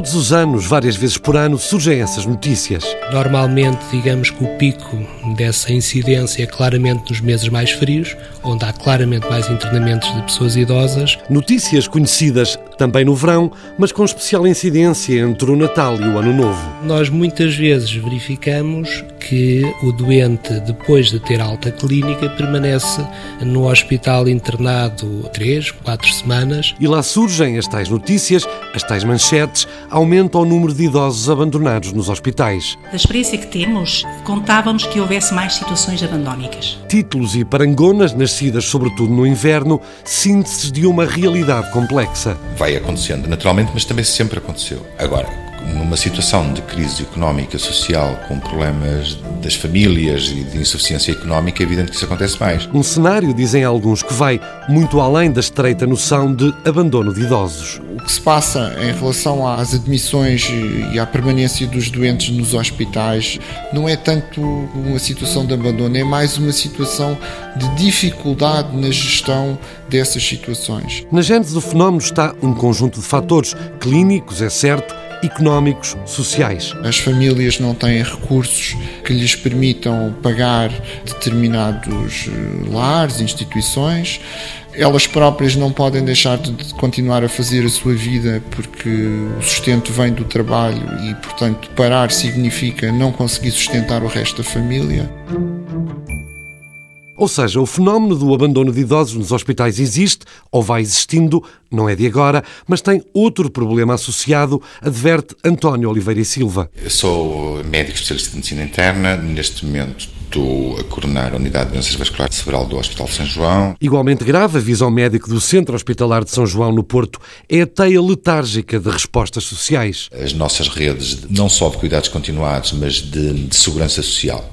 Todos os anos, várias vezes por ano, surgem essas notícias. Normalmente, digamos que o pico dessa incidência é claramente nos meses mais frios, onde há claramente mais internamentos de pessoas idosas. Notícias conhecidas também no verão, mas com especial incidência entre o Natal e o Ano Novo. Nós muitas vezes verificamos que o doente, depois de ter alta clínica, permanece no hospital internado três, quatro semanas. E lá surgem as tais notícias, as tais manchetes, aumenta o número de idosos abandonados nos hospitais. Da experiência que temos, contávamos que houvesse mais situações abandónicas. Títulos e parangonas, nascidas sobretudo no inverno, sínteses de uma realidade complexa. Vai acontecendo naturalmente, mas também sempre aconteceu. Agora, numa situação de crise económica, social, com problemas das famílias e de insuficiência económica, é evidente que isso acontece mais. Um cenário, dizem alguns, que vai muito além da estreita noção de abandono de idosos. O que se passa em relação às admissões e à permanência dos doentes nos hospitais não é tanto uma situação de abandono, é mais uma situação de dificuldade na gestão dessas situações. Na gênese do fenómeno está um conjunto de fatores clínicos, é certo, económicos, sociais. As famílias não têm recursos que lhes permitam pagar determinados eh, lares, instituições. Elas próprias não podem deixar de continuar a fazer a sua vida porque o sustento vem do trabalho e, portanto, parar significa não conseguir sustentar o resto da família. Ou seja, o fenómeno do abandono de idosos nos hospitais existe ou vai existindo, não é de agora, mas tem outro problema associado, adverte António Oliveira e Silva. Eu sou médico especialista de medicina interna, neste momento estou a coordenar a unidade de doenças vasculares cerebral do Hospital de São João. Igualmente grave, avisa o médico do Centro Hospitalar de São João, no Porto, é a teia letárgica de respostas sociais. As nossas redes, não só de cuidados continuados, mas de, de segurança social,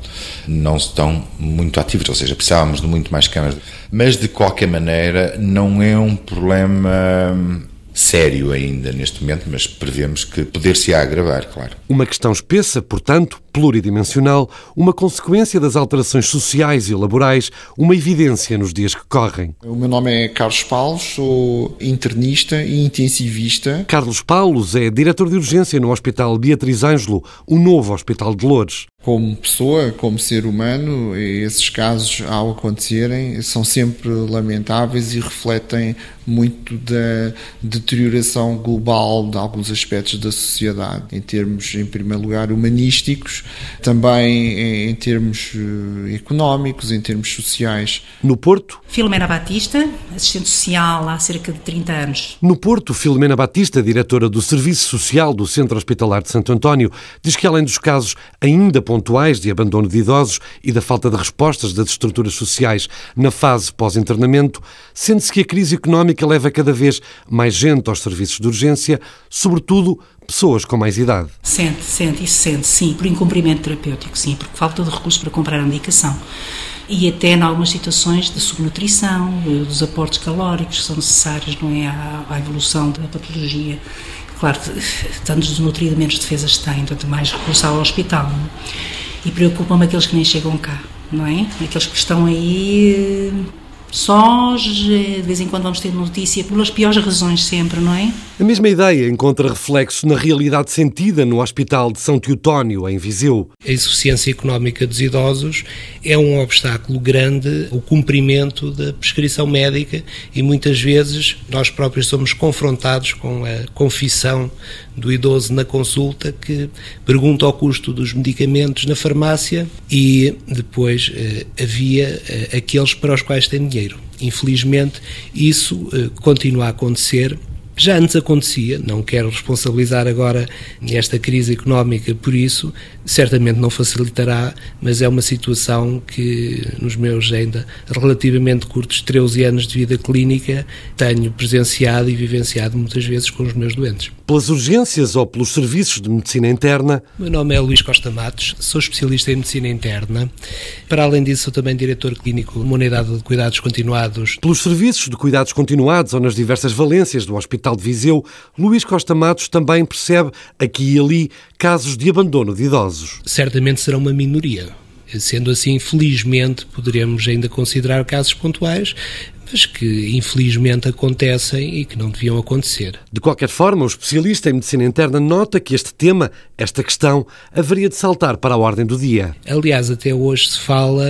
não estão muito ativas, ou seja, precisávamos de muito mais câmaras. Mas, de qualquer maneira, não é um problema sério ainda neste momento, mas prevemos que poder-se agravar, claro. Uma questão espessa, portanto, pluridimensional, uma consequência das alterações sociais e laborais, uma evidência nos dias que correm. O meu nome é Carlos Paulo, sou internista e intensivista. Carlos Paulos é diretor de urgência no Hospital Beatriz Ângelo, o novo Hospital de Lourdes. Como pessoa, como ser humano, esses casos, ao acontecerem, são sempre lamentáveis e refletem muito da deterioração global de alguns aspectos da sociedade, em termos, em primeiro lugar, humanísticos, também em termos eh, económicos, em termos sociais. No Porto? Filomena Batista, assistente social há cerca de 30 anos. No Porto, Filomena Batista, diretora do Serviço Social do Centro Hospitalar de Santo António, diz que além dos casos ainda pontuais de abandono de idosos e da falta de respostas das estruturas sociais na fase pós-internamento, sente-se que a crise económica leva cada vez mais gente aos serviços de urgência, sobretudo pessoas com mais idade. Sente, sente, isso sente, sim, por incumprimento terapêutico, sim, por falta de recursos para comprar a medicação. E até em algumas situações de subnutrição, dos aportes calóricos que são necessários não é, à, à evolução da patologia. Claro, tantos desnutridos, menos defesas têm, tanto mais recurso ao hospital. Não? E preocupam-me aqueles que nem chegam cá, não é? Aqueles que estão aí sós, de vez em quando vamos ter notícia, pelas piores razões sempre, não é? A mesma ideia encontra reflexo na realidade sentida no Hospital de São Teotónio, em Viseu. A insuficiência económica dos idosos é um obstáculo grande o cumprimento da prescrição médica e muitas vezes nós próprios somos confrontados com a confissão do idoso na consulta que pergunta o custo dos medicamentos na farmácia e depois eh, havia eh, aqueles para os quais tem dinheiro. Infelizmente, isso eh, continua a acontecer já antes acontecia, não quero responsabilizar agora esta crise económica por isso, certamente não facilitará, mas é uma situação que nos meus ainda relativamente curtos 13 anos de vida clínica tenho presenciado e vivenciado muitas vezes com os meus doentes. Pelas urgências ou pelos serviços de medicina interna? Meu nome é Luís Costa Matos, sou especialista em medicina interna. Para além disso, sou também diretor clínico numa unidade de cuidados continuados. Pelos serviços de cuidados continuados ou nas diversas valências do Hospital De Viseu, Luís Costa Matos também percebe aqui e ali casos de abandono de idosos. Certamente será uma minoria. Sendo assim, felizmente, poderemos ainda considerar casos pontuais, mas que infelizmente acontecem e que não deviam acontecer. De qualquer forma, o especialista em medicina interna nota que este tema, esta questão, haveria de saltar para a ordem do dia. Aliás, até hoje se fala,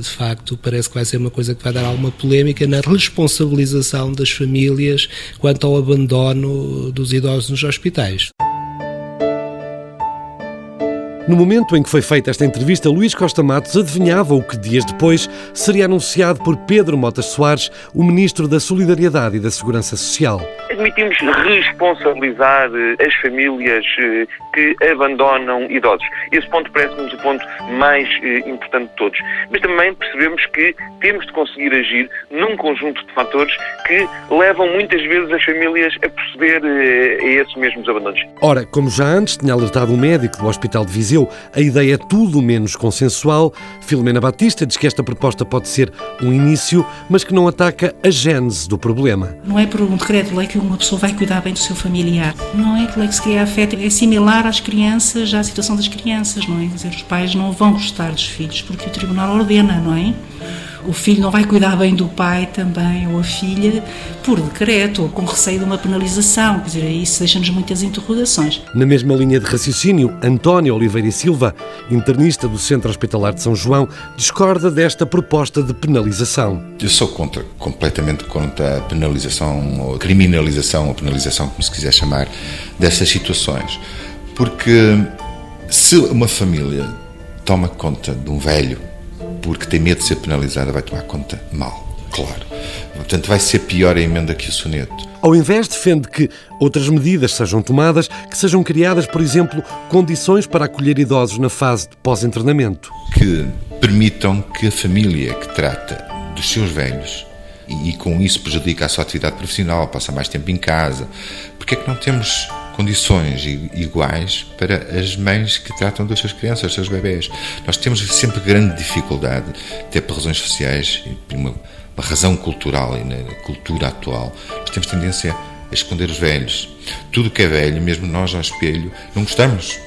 de facto, parece que vai ser uma coisa que vai dar alguma polémica na responsabilização das famílias quanto ao abandono dos idosos nos hospitais. No momento em que foi feita esta entrevista, Luís Costa Matos adivinhava o que dias depois seria anunciado por Pedro Motas Soares, o Ministro da Solidariedade e da Segurança Social. Admitimos responsabilizar eh, as famílias eh, que abandonam idosos. Esse ponto parece-nos o ponto mais eh, importante de todos. Mas também percebemos que temos de conseguir agir num conjunto de fatores que levam muitas vezes as famílias a proceder a esses mesmos abandonos. Ora, como já antes tinha alertado o médico do Hospital de Viseu, a ideia é tudo menos consensual. Filomena Batista diz que esta proposta pode ser um início, mas que não ataca a gênese do problema. Não é por um decreto-lei que uma pessoa vai cuidar bem do seu familiar. Não é que lei que se cria afeto, é similar às crianças, à situação das crianças, não é? Quer dizer, os pais não vão gostar dos filhos porque o tribunal ordena, não é? o filho não vai cuidar bem do pai também, ou a filha, por decreto, ou com receio de uma penalização. Quer dizer, isso deixa-nos muitas interrogações. Na mesma linha de raciocínio, António Oliveira e Silva, internista do Centro Hospitalar de São João, discorda desta proposta de penalização. Eu sou contra, completamente contra a penalização, ou criminalização, ou penalização, como se quiser chamar, dessas situações. Porque se uma família toma conta de um velho porque tem medo de ser penalizada, vai tomar conta mal, claro. Portanto, vai ser pior a emenda que o soneto. Ao invés, defende que outras medidas sejam tomadas, que sejam criadas, por exemplo, condições para acolher idosos na fase de pós-internamento. Que permitam que a família que trata dos seus velhos e, com isso prejudica a sua atividade profissional, passa mais tempo em casa, porque é que não temos condições iguais para as mães que tratam das suas crianças, dos seus bebés. Nós temos sempre grande dificuldade, até por razões sociais, uma, uma razão cultural e na cultura atual, nós temos tendência a esconder os velhos. Tudo que é velho, mesmo nós ao espelho, não gostamos.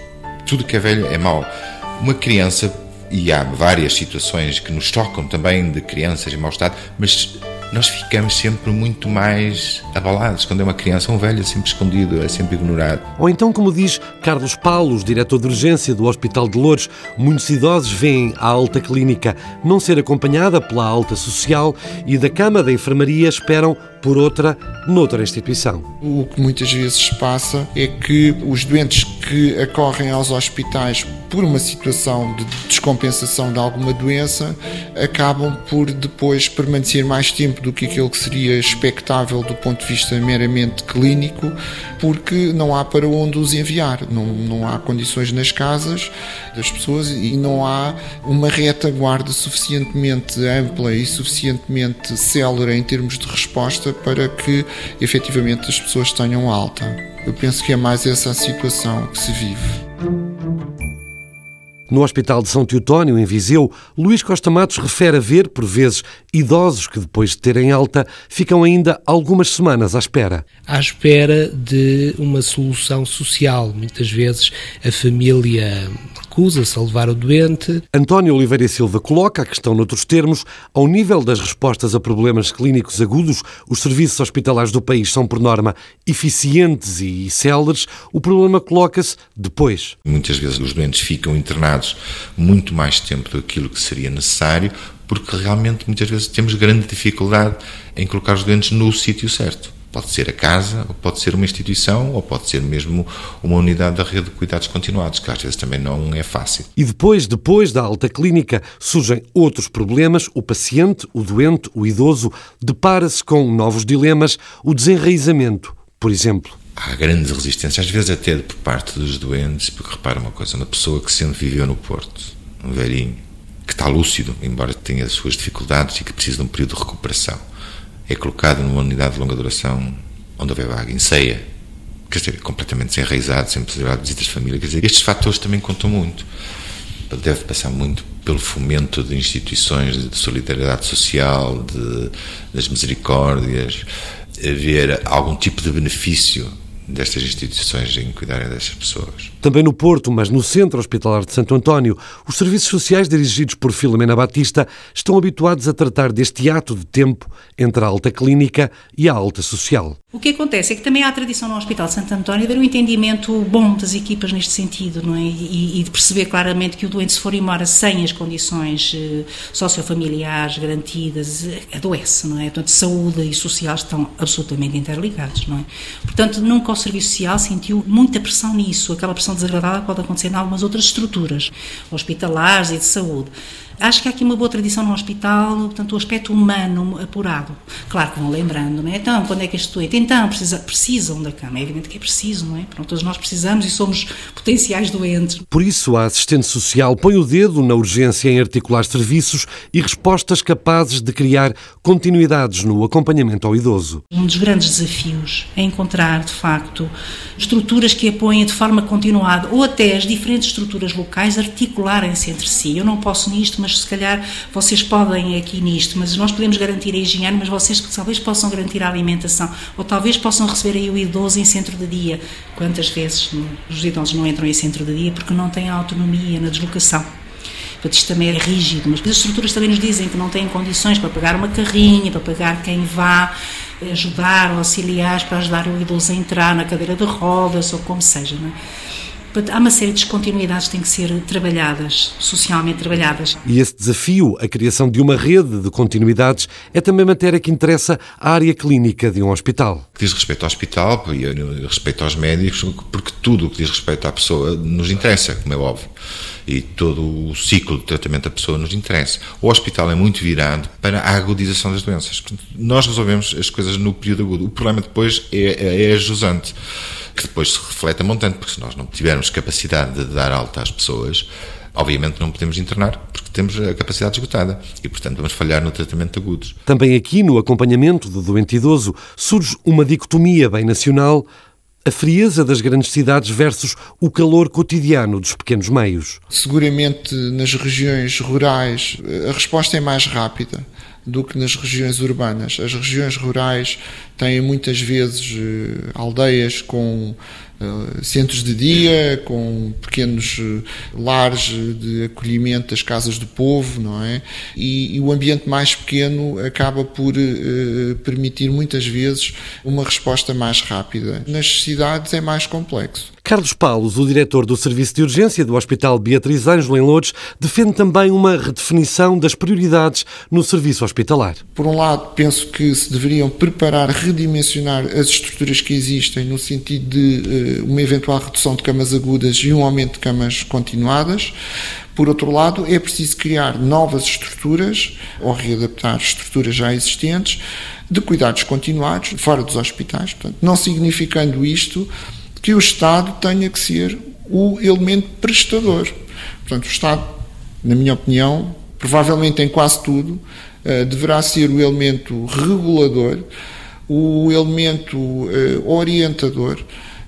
Tudo que é velho é mau. Uma criança, e há várias situações que nos tocam também de crianças em mau estado, mas nós ficamos sempre muito mais abalados. Quando é uma criança, um velho é sempre escondido, é sempre ignorado. Ou então, como diz Carlos Paulos, diretor de urgência do Hospital de Louros, muitos idosos veem a alta clínica não ser acompanhada pela alta social e da cama da enfermaria esperam por outra noutra instituição. O que muitas vezes passa é que os doentes que acorrem aos hospitais por uma situação de descompensação de alguma doença acabam por depois permanecer mais tempo do que aquilo que seria expectável do ponto de vista meramente clínico, porque não há para onde os enviar, não, não há condições nas casas das pessoas e não há uma retaguarda suficientemente ampla e suficientemente célere em termos de resposta para que efetivamente as pessoas tenham alta. Eu penso que é mais essa a situação que se vive. No Hospital de São Teotónio, em Viseu, Luís Costa Matos refere ver, por vezes, idosos que, depois de terem alta, ficam ainda algumas semanas à espera. À espera de uma solução social. Muitas vezes a família recusa-se a levar o doente. António Oliveira e Silva coloca a questão noutros termos. Ao nível das respostas a problemas clínicos agudos, os serviços hospitalares do país são, por norma, eficientes e céleres. O problema coloca-se depois. Muitas vezes os doentes ficam internados muito mais tempo do que aquilo que seria necessário, porque realmente muitas vezes temos grande dificuldade em colocar os doentes no sítio certo. Pode ser a casa, ou pode ser uma instituição, ou pode ser mesmo uma unidade da rede de cuidados continuados, que às vezes também não é fácil. E depois, depois da alta clínica, surgem outros problemas. O paciente, o doente, o idoso, depara-se com novos dilemas, o desenraizamento, por exemplo. Há grandes resistências, às vezes até por parte dos doentes, porque repara uma coisa, uma pessoa que sempre viveu no Porto, um velhinho, que está lúcido, embora tenha as suas dificuldades e que precisa de um período de recuperação é colocado numa unidade de longa duração onde houver vaga, em ceia, quer dizer, completamente desenraizado, sem possibilidade de visitas de família. Quer dizer, estes fatores também contam muito. Deve passar muito pelo fomento de instituições de solidariedade social, de, das misericórdias, haver algum tipo de benefício destas instituições em cuidarem destas pessoas. Também no Porto, mas no Centro Hospitalar de Santo António, os serviços sociais dirigidos por Filomena Batista estão habituados a tratar deste ato de tempo entre a alta clínica e a alta social. O que acontece é que também há a tradição no Hospital de Santo António de haver um entendimento bom das equipas neste sentido, não é? E, e de perceber claramente que o doente, se for embora sem as condições eh, sociofamiliares garantidas, eh, adoece, não é? Portanto, saúde e social estão absolutamente interligados, não é? Portanto, nunca o Serviço Social sentiu muita pressão nisso, aquela pressão desagradável pode acontecer em algumas outras estruturas, hospitalares e de saúde. Acho que há aqui uma boa tradição no hospital, portanto, o aspecto humano apurado. Claro que vão lembrando, não é? Então, quando é que este doente? Então, precisa, precisam da cama. É evidente que é preciso, não é? Pronto, todos nós precisamos e somos potenciais doentes. Por isso, a assistente social põe o dedo na urgência em articular serviços e respostas capazes de criar continuidades no acompanhamento ao idoso. Um dos grandes desafios é encontrar, de facto, estruturas que apoiem de forma continuada ou até as diferentes estruturas locais articularem-se entre si. Eu não posso nisto, mas se calhar vocês podem aqui nisto, mas nós podemos garantir a higiene, mas vocês talvez possam garantir a alimentação, ou talvez possam receber aí o idoso em centro de dia. Quantas vezes os idosos não entram em centro de dia porque não têm autonomia na deslocação? Isto também é rígido, mas as estruturas também nos dizem que não têm condições para pagar uma carrinha, para pagar quem vá ajudar, auxiliares para ajudar o idoso a entrar na cadeira de rodas ou como seja. Não é? Há uma série de descontinuidades que têm que ser trabalhadas, socialmente trabalhadas. E esse desafio, a criação de uma rede de continuidades, é também matéria que interessa à área clínica de um hospital. Diz respeito ao hospital e respeito aos médicos, porque tudo o que diz respeito à pessoa nos interessa, como é óbvio. E todo o ciclo de tratamento da pessoa nos interessa. O hospital é muito virado para a agudização das doenças. Nós resolvemos as coisas no período agudo. O problema depois é, é, é jusante que depois se reflete a montante, porque se nós não tivermos capacidade de dar alta às pessoas, obviamente não podemos internar, porque temos a capacidade esgotada e, portanto, vamos falhar no tratamento de agudos. Também aqui, no acompanhamento do doente idoso, surge uma dicotomia bem nacional a frieza das grandes cidades versus o calor cotidiano dos pequenos meios. Seguramente nas regiões rurais a resposta é mais rápida do que nas regiões urbanas. As regiões rurais têm muitas vezes eh, aldeias com eh, centros de dia, com pequenos eh, lares de acolhimento das casas do povo, não é? E, e o ambiente mais pequeno acaba por uh, permitir muitas vezes uma resposta mais rápida. Nas cidades é mais complexo. Carlos Paulos, o diretor do Serviço de Urgência do Hospital Beatriz Ângelo em Lourdes, defende também uma redefinição das prioridades no serviço hospitalar. Por um lado, penso que se deveriam preparar, redimensionar as estruturas que existem no sentido de uh, uma eventual redução de camas agudas e um aumento de camas continuadas. Por outro lado, é preciso criar novas estruturas ou readaptar estruturas já existentes de cuidados continuados fora dos hospitais. Portanto, não significando isto que o Estado tenha que ser o elemento prestador. Portanto, o Estado, na minha opinião, provavelmente em quase tudo, eh, deverá ser o elemento regulador, o elemento eh, orientador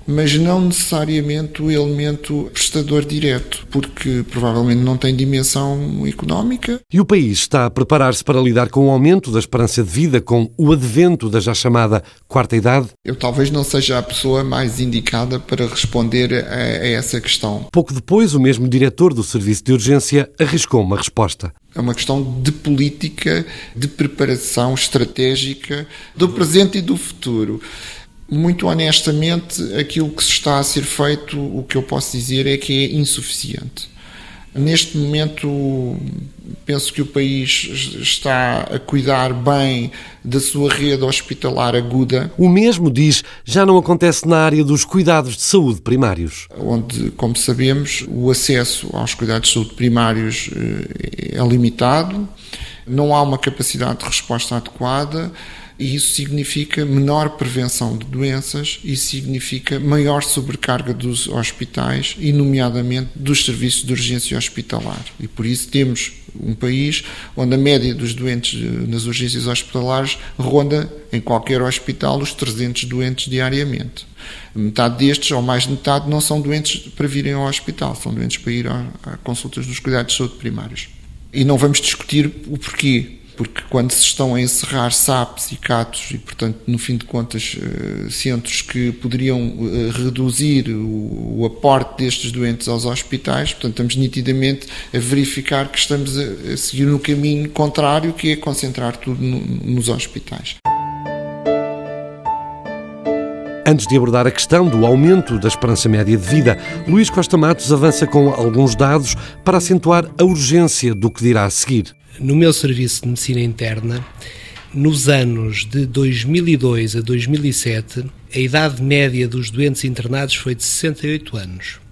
mas não necessariamente o elemento prestador direto, porque provavelmente não tem dimensão económica. E o país está a preparar-se para lidar com o aumento da esperança de vida, com o advento da já chamada quarta idade? Eu talvez não seja a pessoa mais indicada para responder a, a essa questão. Pouco depois, o mesmo diretor do Serviço de Urgência arriscou uma resposta. É uma questão de política, de preparação estratégica do presente e do futuro. Muito honestamente, aquilo que se está a ser feito, o que eu posso dizer é que é insuficiente. Neste momento, penso que o país está a cuidar bem da sua rede hospitalar aguda. O mesmo, diz, já não acontece na área dos cuidados de saúde primários. Onde, como sabemos, o acesso aos cuidados de saúde primários eh, é limitado, não há uma capacidade de resposta adequada e isso significa menor prevenção de doenças e significa maior sobrecarga dos hospitais e, nomeadamente, dos serviços de urgência hospitalar. E por isso temos um país onde a média dos doentes eh, nas urgências hospitalares ronda, em qualquer hospital, os 300 doentes diariamente. Metade destes, ou mais de metade, não são doentes para virem ao hospital, são doentes para ir a, consultas dos cuidados de saúde primários. E não vamos discutir o porquê porque quando se estão a encerrar SAPs e CATOS e, portanto, no fim de contas, eh, centros que poderiam eh, reduzir o, aporte destes doentes aos hospitais, portanto, estamos nitidamente a verificar que estamos a, seguir no caminho contrário, que é concentrar tudo no, nos hospitais. Antes de abordar a questão do aumento da esperança média de vida, Luís Costa Matos avança com alguns dados para acentuar a urgência do que dirá a seguir. No meu serviço de medicina interna, nos anos de 2002 a 2007, a idade média dos doentes internados foi de 68 anos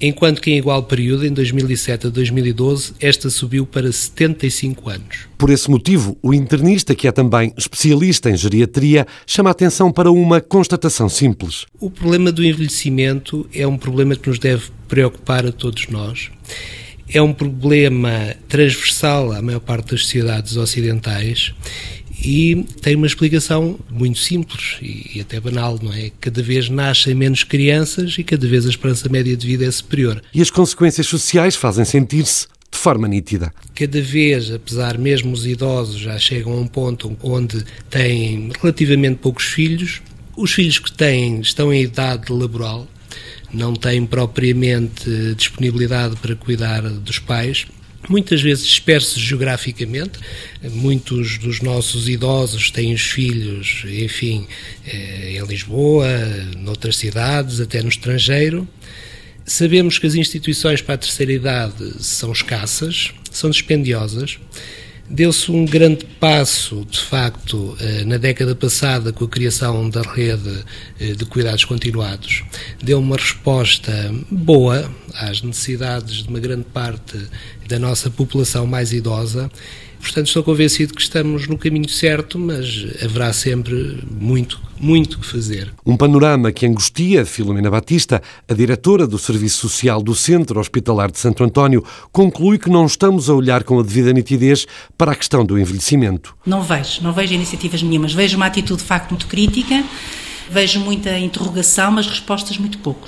enquanto que em igual período, em 2007 a 2012, esta subiu para 75 anos. Por esse motivo, o internista, que é também especialista em geriatria, chama a atenção para uma constatação simples. O problema do envelhecimento é um problema que nos deve preocupar a todos nós. É um problema transversal à maior parte das sociedades ocidentais e tem uma explicação muito simples e, até banal, não é? Cada vez nascem menos crianças e cada vez a esperança média de vida é superior. E as consequências sociais fazem sentir-se de forma nítida. Cada vez, apesar mesmo os idosos já chegam a um ponto onde têm relativamente poucos filhos, os filhos que têm estão em idade laboral, não têm propriamente disponibilidade para cuidar dos pais muitas vezes dispersos geograficamente. Muitos dos nossos idosos têm os filhos, enfim, eh, em Lisboa, noutras cidades, até no estrangeiro. Sabemos que as instituições para a terceira idade são escassas, são dispendiosas Deu-se um grande passo, de facto, eh, na década passada com a criação da rede eh, de cuidados continuados. Deu uma resposta boa às necessidades de uma grande parte da nossa população mais idosa Portanto, estou convencido que estamos no caminho certo, mas haverá sempre muito, muito que fazer. Um panorama que angustia Filomena Batista, a diretora do Serviço Social do Centro Hospitalar de Santo António, conclui que não estamos a olhar com a devida nitidez para a questão do envelhecimento. Não vejo, não vejo iniciativas nenhumas. Vejo uma atitude de facto muito crítica. Vejo muita interrogação, mas respostas muito pouco.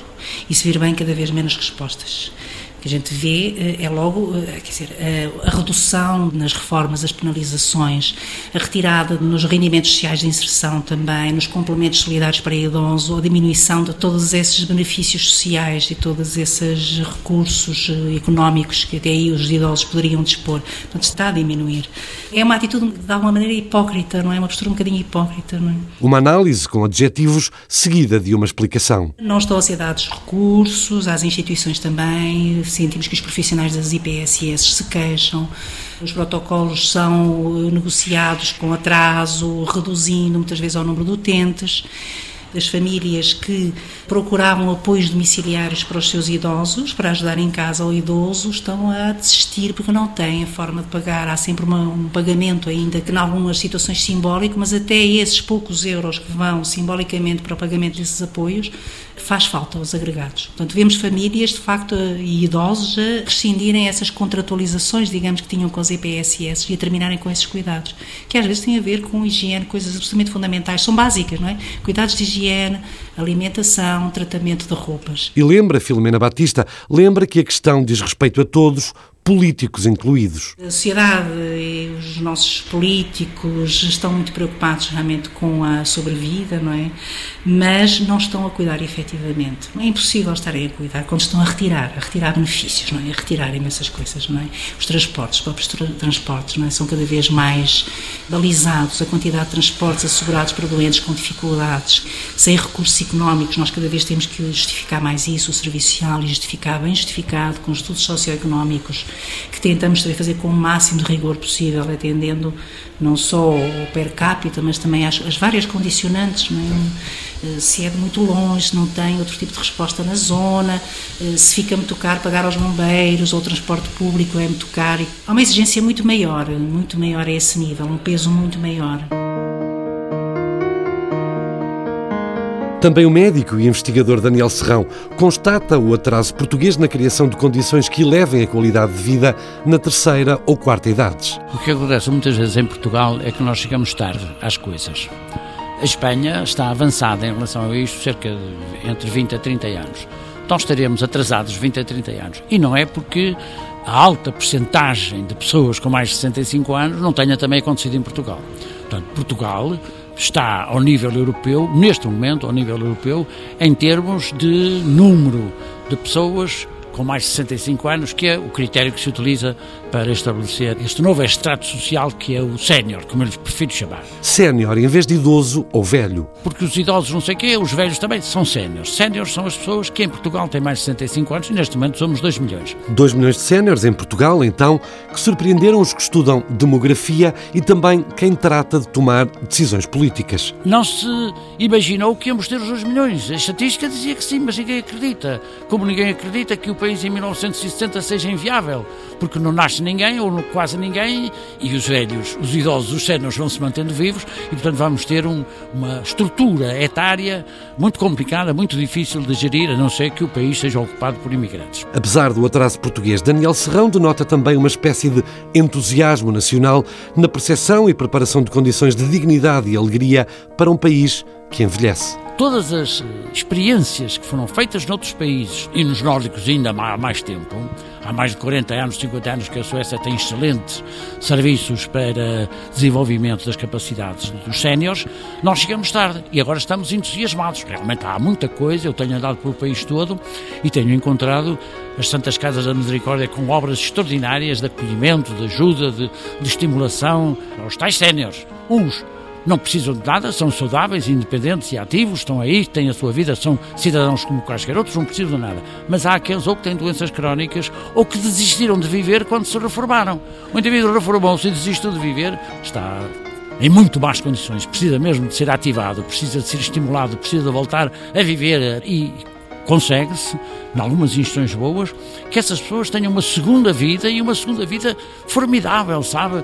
E se vir bem, cada vez menos respostas que a gente vê eh, é logo eh, quer dizer, eh, a redução nas reformas, as penalizações, a retirada nos rendimentos sociais de inserção também, nos complementos solidários para idosos, a diminuição de todos esses benefícios sociais e todos esses recursos económicos que até aí os idosos poderiam dispor. Portanto, está a diminuir. É uma atitude, de alguma maneira, hipócrita, não é? Uma postura um bocadinho hipócrita, não é? Uma análise com adjetivos seguida de uma explicação. Não estão a ser dados recursos às instituições também, sentimos que os profissionais das IPSS se queixam, os protocolos são eh, negociados com atraso, reduzindo muitas vezes o número de utentes das famílias que procuravam apoios domiciliários para os seus idosos, para ajudar em casa ao idoso, estão a desistir porque não têm a forma de pagar. Há sempre uma, um pagamento, ainda que em algumas situações simbólico, mas até esses poucos euros que vão simbolicamente para o pagamento desses apoios faz falta aos agregados. Portanto, vemos famílias, de facto, e idosos a rescindirem essas contratualizações, digamos, que tinham com as EPSS e a terminarem com esses cuidados, que às vezes têm a ver com higiene, coisas absolutamente fundamentais, são básicas, não é? Cuidados de higiene, alimentação, tratamento de roupas. E lembra, Filomena Batista, lembra que a questão diz respeito a todos, políticos incluídos. A sociedade e os nossos políticos estão muito preocupados realmente com a sobrevida, não é? Mas não estão a cuidar efetivamente. É impossível estarem a cuidar quando estão a retirar, a retirar benefícios, não é? A retirar imensas coisas, não é? Os transportes, os próprios transportes, não é? São cada vez mais balizados, a quantidade de transportes assegurados para doentes com dificuldades, sem recursos económicos, nós cada vez temos que justificar mais isso, o serviço social, e justificar bem justificado, com estudos socioeconómicos que tentamos fazer com o máximo de rigor possível, atendendo não só o per capita, mas também as, as várias condicionantes, é? Eh, se é de muito longe, se não tem outro tipo de resposta na zona, eh, se fica muito caro pagar aos bombeiros ou o transporte público é muito caro. Há uma exigência muito maior, muito maior a esse nível, um peso muito maior. Também o médico e investigador Daniel Serrão constata o atraso português na criação de condições que elevem a qualidade de vida na terceira ou quarta idades. O que acontece muitas vezes em Portugal é que nós chegamos tarde às coisas. A Espanha está avançada em relação a isto cerca de entre 20 a 30 anos. Então estaremos atrasados 20 a 30 anos. E não é porque a alta percentagem de pessoas com mais de 65 anos não tenha também acontecido em Portugal. Portanto, Portugal está ao nível europeu, neste momento, ao nível europeu, em termos de número de pessoas com mais de 65 anos, que é o critério que se utiliza para estabelecer este novo extrato social que é o sénior, como eu lhes prefiro chamar. Sénior em vez de idoso ou velho. Porque os idosos não sei o quê, os velhos também são séniores. Séniores são as pessoas que em Portugal têm mais de 65 anos e neste momento somos 2 milhões. 2 milhões de séniores em Portugal, então, que surpreenderam os que estudam demografia e também quem trata de tomar decisões políticas. Não se imaginou que íamos ter os 2 milhões. A estatística dizia que sim, mas ninguém acredita. Como ninguém acredita que o país em 1960 seja inviável, porque não nasce ninguém, ou quase ninguém, e os velhos, os idosos, os séniores vão se mantendo vivos, e portanto vamos ter um, uma estrutura etária muito complicada, muito difícil de gerir, a não ser que o país seja ocupado por imigrantes. Apesar do atraso português, Daniel Serrão denota também uma espécie de entusiasmo nacional na percepção e preparação de condições de dignidade e alegria para um país que envelhece todas as experiências que foram feitas noutros países e nos nórdicos ainda há mais tempo, há mais de 40 anos, 50 anos que a Suécia tem excelentes serviços para desenvolvimento das capacidades dos séniores, nós chegamos tarde e agora estamos entusiasmados. Realmente há muita coisa, eu tenho andado pelo país todo e tenho encontrado as Santas Casas da Misericórdia com obras extraordinárias de acolhimento, de ajuda, de, de estimulação aos tais séniores. Uns não precisam de nada, são saudáveis, independentes e ativos, estão aí, têm a sua vida, são cidadãos como quaisquer outros, não precisam de nada. Mas há aqueles ou que têm doenças crónicas ou que desistiram de viver quando se reformaram. O indivíduo reformou-se e desistiu de viver, está em muito más condições, precisa mesmo de ser ativado, precisa de ser estimulado, precisa de voltar a viver e consegue-se, em algumas instituições boas, que essas pessoas tenham uma segunda vida e uma segunda vida formidável, sabe?